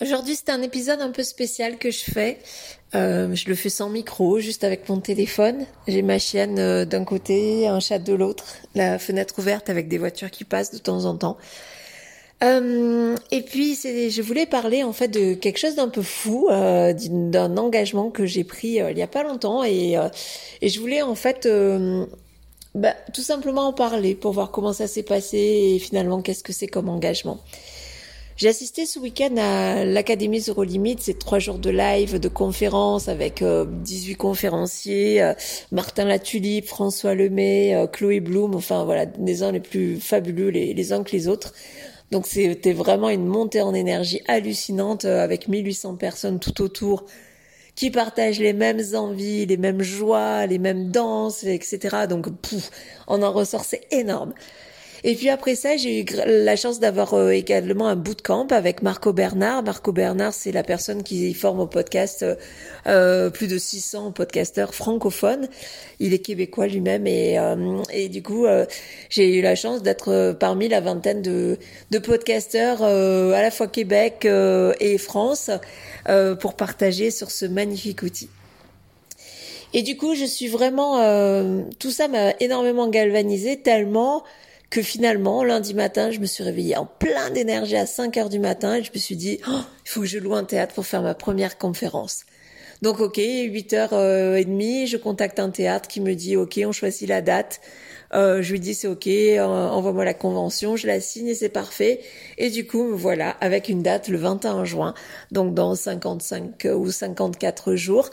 Aujourd'hui, c'est un épisode un peu spécial que je fais. Euh, je le fais sans micro, juste avec mon téléphone. J'ai ma chienne euh, d'un côté, un chat de l'autre, la fenêtre ouverte avec des voitures qui passent de temps en temps. Euh, et puis, je voulais parler en fait de quelque chose d'un peu fou, euh, d'un engagement que j'ai pris euh, il y a pas longtemps, et, et je voulais en fait bah, tout simplement en parler pour voir comment ça s'est passé et finalement qu'est-ce que c'est comme engagement. J'ai assisté ce week-end à l'Académie Zero Limit, c'est trois jours de live, de conférences avec 18 conférenciers, Martin Latulipe, François Lemay, Chloé Bloom, enfin voilà, des uns les plus fabuleux les, les uns que les autres. Donc c'était vraiment une montée en énergie hallucinante euh, avec 1800 personnes tout autour qui partagent les mêmes envies, les mêmes joies, les mêmes danses, etc. Donc pouf, on en ressort, c'est énorme. Et puis après ça, j'ai eu la chance d'avoir euh, également un bootcamp avec Marco Bernard. Marco Bernard, c'est la personne qui forme au podcast euh, euh plus de 600 podcasteurs francophones. Il est québécois lui-même et, euh, et du coup, j'ai eu la chance d'être parmi la vingtaine de, de podcasteurs à la fois Québec et France pour partager sur ce magnifique outil. Et du coup, je suis vraiment... tout ça m'a énormément galvanisé tellement que finalement, lundi matin, je me suis réveillée en plein d'énergie à 5 heures du matin et je me suis dit, oh, il faut que je loue un théâtre pour faire ma première conférence. Donc, ok, 8 heures euh, et demie, je contacte un théâtre qui me dit, ok, on choisit la date. Euh, je lui dis c'est ok, envoie-moi la convention, je la signe et c'est parfait. Et du coup, voilà, avec une date le 21 juin, donc dans 55 ou 54 jours,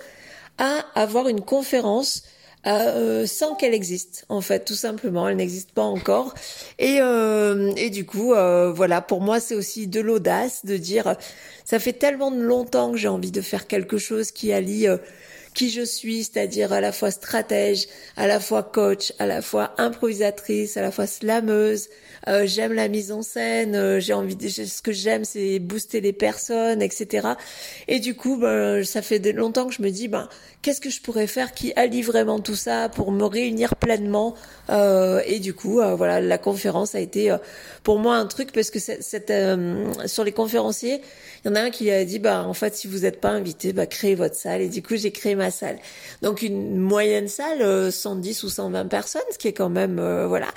à avoir une conférence euh, sans qu'elle existe en fait tout simplement elle n'existe pas encore et euh, et du coup euh, voilà pour moi c'est aussi de l'audace de dire ça fait tellement longtemps que j'ai envie de faire quelque chose qui allie qui je suis, c'est-à-dire à la fois stratège, à la fois coach, à la fois improvisatrice, à la fois slameuse. Euh, j'aime la mise en scène, euh, j'ai envie de, ce que j'aime c'est booster les personnes, etc. Et du coup, ben, ça fait longtemps que je me dis, ben, qu'est-ce que je pourrais faire qui allie vraiment tout ça pour me réunir pleinement. Euh, et du coup, voilà, la conférence a été pour moi un truc parce que sur les conférenciers, il y en a un qui a dit, bah en fait, si vous n'êtes pas invité, bah créez votre salle. Et du coup, j'ai créé ma salle. Donc une moyenne salle, 110 euh, ou 120 personnes, ce qui est quand même euh, voilà.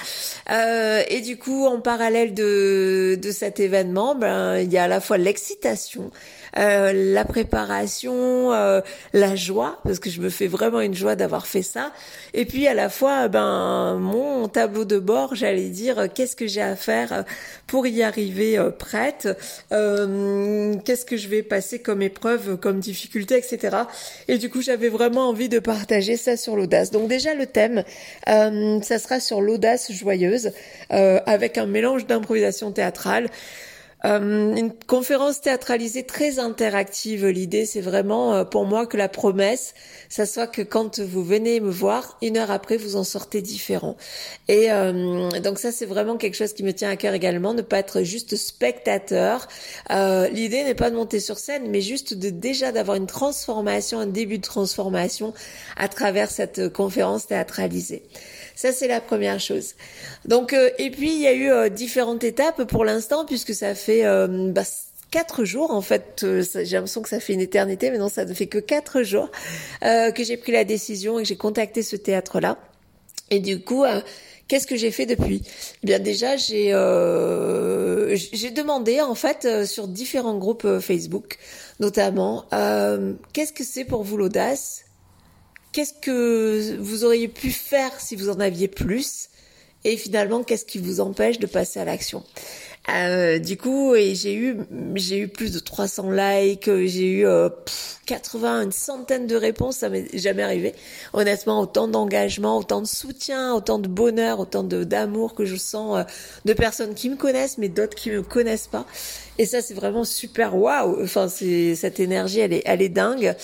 Euh, et du coup, en parallèle de cet événement, ben il y a à la fois l'excitation, euh, la préparation, euh, la joie, parce que je me fais vraiment une joie d'avoir fait ça. Et puis à la fois, ben mon tableau de bord, j'allais dire, qu'est-ce que j'ai à faire pour y arriver prête, qu'est-ce que je vais passer comme épreuve, comme difficulté, etc. Et du coup, j'avais vraiment envie de partager ça sur l'audace. Donc déjà le thème, ça sera sur l'audace joyeuse, avec un mélange d'improvisation théâtrale. Euh, une conférence théâtralisée très interactive. L'idée, c'est vraiment euh, pour moi que la promesse, ça soit que quand vous venez me voir, une heure après, vous en sortez différent. Et euh, donc ça, c'est vraiment quelque chose qui me tient à cœur également, ne pas être juste spectateur. L'idée n'est pas de monter sur scène, mais juste de déjà d'avoir une transformation, un début de transformation à travers cette conférence théâtralisée. Ça, c'est la première chose. Donc, euh, et puis, il y a eu euh, différentes étapes pour l'instant, puisque ça fait euh, bah, quatre jours en fait. j'ai l'impression que ça fait une éternité, mais non, ça ne fait que quatre jours que j'ai pris la décision et que j'ai contacté ce théâtre-là. Et du coup, qu'est-ce que j'ai fait depuis? Eh Bien déjà, j'ai j'ai demandé en fait sur différents groupes Facebook, notamment, qu'est-ce que c'est pour vous l'audace? Qu'est-ce que vous auriez pu faire si vous en aviez plus? Et finalement qu'est-ce qui vous empêche de passer à l'action? Euh, du coup, et j'ai eu j'ai eu plus de 300 likes, j'ai eu 80, euh, une centaine de réponses, ça m'est jamais arrivé. Honnêtement, autant d'engagement, autant de soutien, autant de bonheur, autant de d'amour que je sens euh, de personnes qui me connaissent, mais d'autres qui me connaissent pas. Et ça, c'est vraiment super waouh. Enfin, c'est cette énergie, elle est elle est dingue.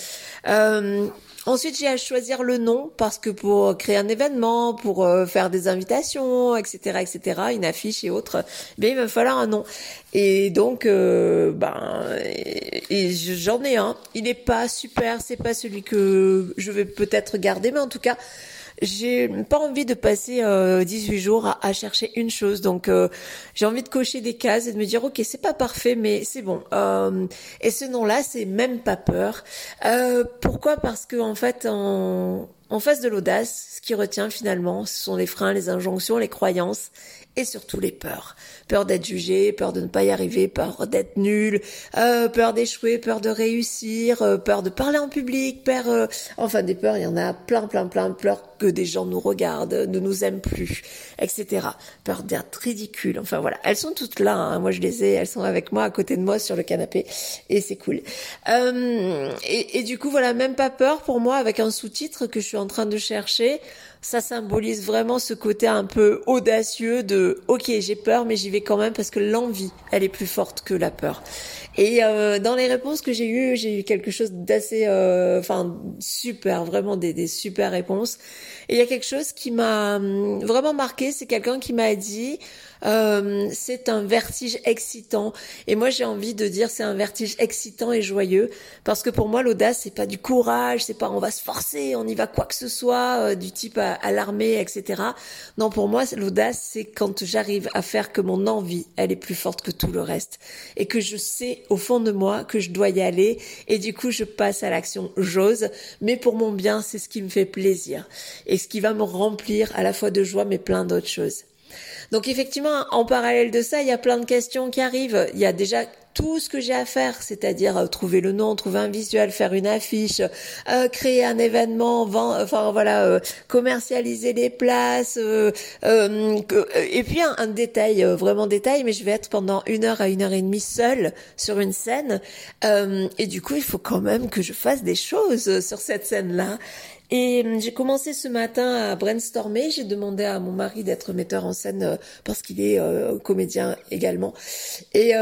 Ensuite, j'ai à choisir le nom parce que pour créer un événement, pour euh, faire des invitations, etc., etc., une affiche et autres, ben, il va falloir un nom. Et donc, euh, ben, j'en ai un. Il n'est pas super, c'est pas celui que je vais peut-être garder, mais en tout cas, j'ai pas envie de passer 18 jours à, chercher une chose. Donc j'ai envie de cocher des cases et de me dire ok c'est pas parfait mais c'est bon. et ce nom-là c'est même pas peur. pourquoi? Parce que en fait en en face de l'audace, ce qui retient finalement, ce sont les freins, les injonctions, les croyances et surtout les peurs. Peur d'être jugé, peur de ne pas y arriver, peur d'être nul, euh, peur d'échouer, peur de réussir, euh, peur de parler en public, peur, euh, enfin des peurs, il y en a plein, plein, plein, peur que des gens nous regardent, ne nous aiment plus, etc. Peur d'être ridicule, enfin voilà, elles sont toutes là. Hein. Moi je les ai, elles sont avec moi à côté de moi sur le canapé et c'est cool. Et, et du coup voilà, même pas peur pour moi avec un sous-titre que je suis en train de chercher. Ça symbolise vraiment ce côté un peu audacieux de ok j'ai peur mais j'y vais quand même parce que l'envie elle est plus forte que la peur. Et euh, dans les réponses que j'ai eues j'ai eu quelque chose d'assez euh, enfin super vraiment des, des super réponses. Et il y a quelque chose qui m'a hum, vraiment marqué c'est quelqu'un qui m'a dit euh, c'est un vertige excitant. Et moi, j'ai envie de dire c'est un vertige excitant et joyeux parce que pour moi, l'audace, c'est pas du courage, c'est pas on va se forcer, on y va quoi que ce soit, euh, du type à, l'armée, etc. Non, pour moi, l'audace, c'est quand j'arrive à faire que mon envie, elle est plus forte que tout le reste et que je sais au fond de moi que je dois y aller et du coup, je passe à l'action. J'ose, mais pour mon bien, c'est ce qui me fait plaisir et ce qui va me remplir à la fois de joie, mais plein d'autres choses. Donc effectivement, en parallèle de ça, il y a plein de questions qui arrivent. Il y a déjà tout ce que j'ai à faire, c'est-à-dire euh, trouver le nom, trouver un visuel, faire une affiche, euh, créer un événement, vend, enfin voilà, euh, commercialiser les places, et puis un, un détail, vraiment détail, mais je vais être pendant une heure à une heure et demie seule sur une scène, et du coup il faut quand même que je fasse des choses sur cette scène-là. Et euh, j'ai commencé ce matin à brainstormer. J'ai demandé à mon mari d'être metteur en scène euh, parce qu'il est euh, comédien également. Et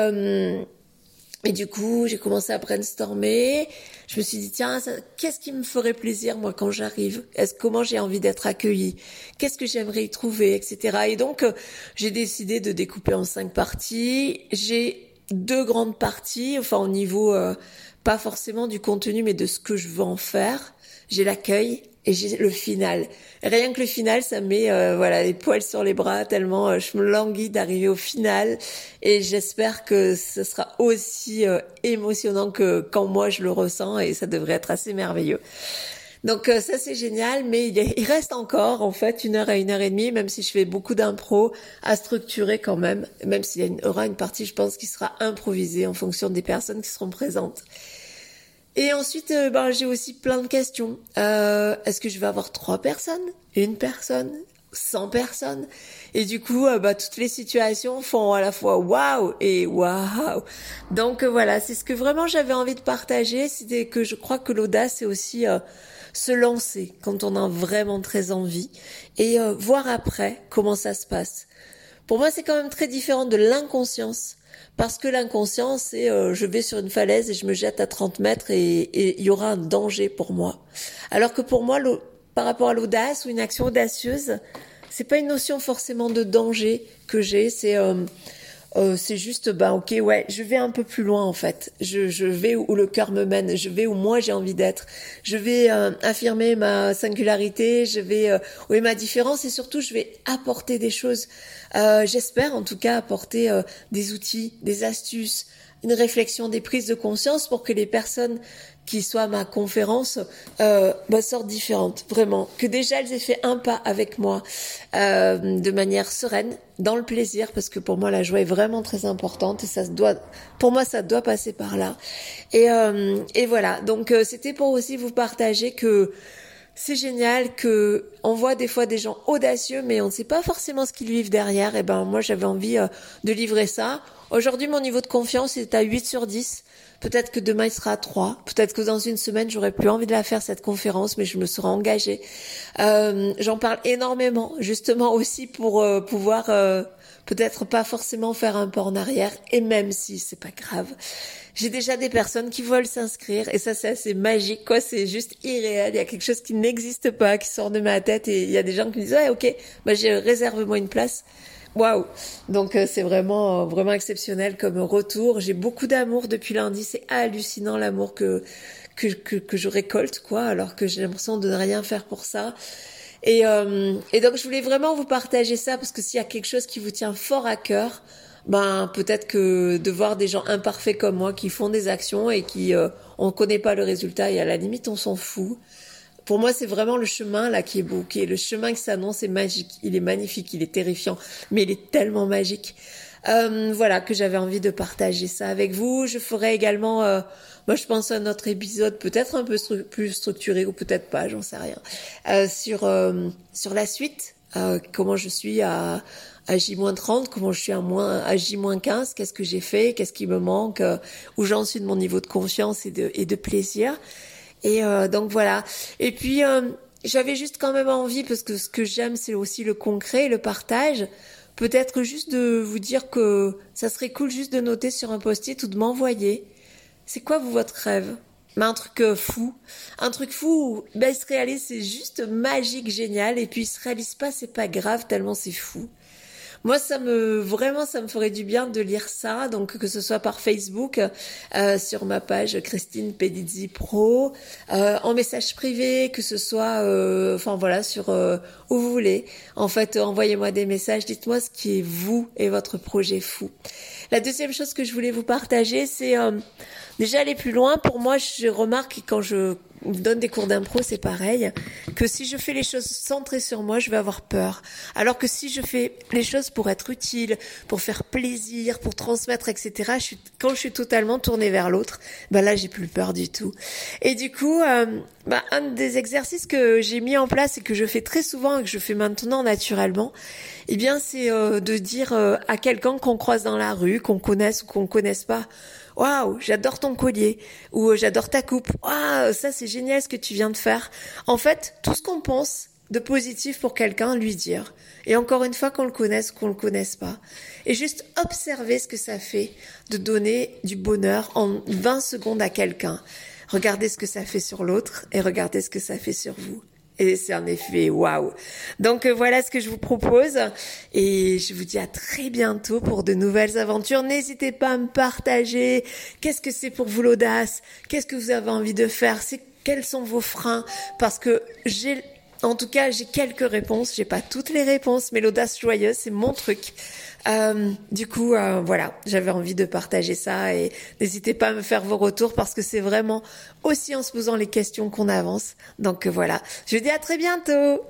et du coup, j'ai commencé à brainstormer. Je me suis dit tiens, qu'est-ce qui me ferait plaisir moi quand j'arrive? Est-ce comment j'ai envie d'être accueillie? Qu'est-ce que j'aimerais y trouver, etc. Et donc, j'ai décidé de découper en cinq parties. J'ai deux grandes parties, enfin au niveau pas forcément du contenu, mais de ce que je veux en faire j'ai l'accueil et j'ai le final. Rien que le final, ça met euh, voilà les poils sur les bras tellement euh, je me languis d'arriver au final et j'espère que ce sera aussi euh, émotionnant que quand moi je le ressens et ça devrait être assez merveilleux. Donc ça c'est génial, mais il, reste encore en fait une heure à une heure et demie, même si je fais beaucoup d'impro à structurer quand même, même s'il y aura une partie, je pense, qui sera improvisée en fonction des personnes qui seront présentes. Et ensuite, euh, ben, j'ai aussi plein de questions. Euh, est-ce que je vais avoir trois personnes, une personne, 100 personnes? Et du coup, euh, bah, toutes les situations font à la fois waouh et waouh. Donc voilà, c'est ce que vraiment j'avais envie de partager. C'était que je crois que l'audace, c'est aussi se lancer quand on a vraiment très envie et voir après comment ça se passe. Pour moi, c'est quand même très différent de l'inconscience parce que l'inconscient, c'est euh, je vais sur une falaise et je me jette à 30 mètres et il y aura un danger pour moi. Alors que pour moi, par rapport à l'audace ou une action audacieuse, c'est pas une notion forcément de danger que j'ai, c'est euh, euh, c'est juste bah ok ouais je vais un peu plus loin en fait. Je, je vais où le cœur me mène. Je vais où moi j'ai envie d'être. Je vais affirmer ma singularité. Je vais où est ma différence. Et surtout je vais apporter des choses. Euh, j'espère en tout cas apporter euh, des outils, des astuces, une réflexion, des prises de conscience pour que les personnes qui soient à ma conférence euh, bah, sortent différentes, vraiment. Que déjà elles aient fait un pas avec moi euh, de manière sereine, dans le plaisir, parce que pour moi la joie est vraiment très importante et ça doit, pour moi ça doit passer par là. Et, euh, et voilà, donc c'était pour aussi vous partager que c'est génial que on voit des fois des gens audacieux, mais on ne sait pas forcément ce qu'ils vivent derrière. Et ben moi j'avais envie euh, de livrer ça. Aujourd'hui mon niveau de confiance est à 8 sur 10. Peut-être que demain il sera à 3. Peut-être que dans une semaine j'aurai plus envie de la faire cette conférence, mais je me serai engagée. Euh, J'en parle énormément, justement aussi pour euh, pouvoir euh, peut-être pas forcément faire un pas en arrière. Et même si c'est pas grave, j'ai déjà des personnes qui veulent s'inscrire et ça c'est assez magique quoi, c'est juste irréel, il y a quelque chose qui n'existe pas qui sort de ma tête et il y a des gens qui me disent "Ouais, OK, bah je réserve-moi une place." Waouh Donc euh, c'est vraiment euh, vraiment exceptionnel comme retour. J'ai beaucoup d'amour depuis lundi, c'est hallucinant l'amour que, que que que je récolte quoi alors que j'ai l'impression de ne rien faire pour ça. Et, et donc je voulais vraiment vous partager ça parce que s'il y a quelque chose qui vous tient fort à cœur, ben peut-être que de voir des gens imparfaits comme moi qui font des actions et qui euh, on connaît pas le résultat et à la limite on s'en fout. Pour moi, c'est vraiment le chemin là qui est beau, qui est le chemin qui s'annonce est magique. Il est magnifique, il est terrifiant, mais il est tellement magique. Euh, voilà que j'avais envie de partager ça avec vous. Je ferai également, euh, moi je pense à notre épisode peut-être un peu plus structuré ou peut-être pas, j'en sais rien, euh, sur euh, sur la suite, euh, comment je suis à à J-30, comment je suis à, moins, à J-15, qu'est-ce que j'ai fait, qu'est-ce qui me manque, où j'en suis de mon niveau de confiance et de, et de plaisir. Et donc voilà. Et puis j'avais juste quand même envie, parce que ce que j'aime, c'est aussi le concret, le partage. Peut-être juste de vous dire que ça serait cool juste de noter sur un post-it ou de m'envoyer. C'est quoi vous votre rêve? Mais un truc fou, un truc fou, ben, il se réalise, c'est juste magique, génial, et puis il se réalise pas, c'est pas grave, tellement c'est fou. Moi, ça me vraiment, ça me ferait du bien de lire ça. Donc que ce soit par Facebook, euh, sur ma page Christine Pedizzi Pro, euh, en message privé, que ce soit, euh, enfin voilà, sur euh, où vous voulez. En fait, envoyez-moi des messages. Dites-moi ce qui est vous et votre projet fou. La deuxième chose que je voulais vous partager, c'est euh, déjà aller plus loin. Pour moi, je remarque quand je donne des cours d'impro, c'est pareil, que si je fais les choses centrées sur moi, je vais avoir peur. Alors que si je fais les choses pour être utile, pour faire plaisir, pour transmettre, etc., quand je suis totalement tournée vers l'autre, ben là, j'ai plus peur du tout. Et du coup, euh, ben, un des exercices que j'ai mis en place et que je fais très souvent et que je fais maintenant naturellement, eh bien, c'est euh, de dire euh, à quelqu'un qu'on croise dans la rue, qu'on connaisse ou qu'on connaisse pas, waouh, j'adore ton collier ou euh, j'adore ta coupe. Waouh, ça c'est génial ce que tu viens de faire. En fait, tout ce qu'on pense de positif pour quelqu'un, lui dire. Et encore une fois, qu'on le connaisse ou qu'on le connaisse pas. Et juste observer ce que ça fait de donner du bonheur en 20 secondes à quelqu'un. Regardez ce que ça fait sur l'autre et regardez ce que ça fait sur vous. Et c'est un effet waouh. Donc euh, voilà ce que je vous propose et je vous dis à très bientôt pour de nouvelles aventures. N'hésitez pas à me partager qu'est-ce que c'est pour vous l'audace, qu'est-ce que vous avez envie de faire, quels sont vos freins parce que j'ai en tout cas, j'ai quelques réponses, j'ai pas toutes les réponses, mais l'audace joyeuse, c'est mon truc. Euh, du coup, euh, voilà, j'avais envie de partager ça et n'hésitez pas à me faire vos retours parce que c'est vraiment aussi en se posant les questions qu'on avance. Donc voilà, je vous dis à très bientôt.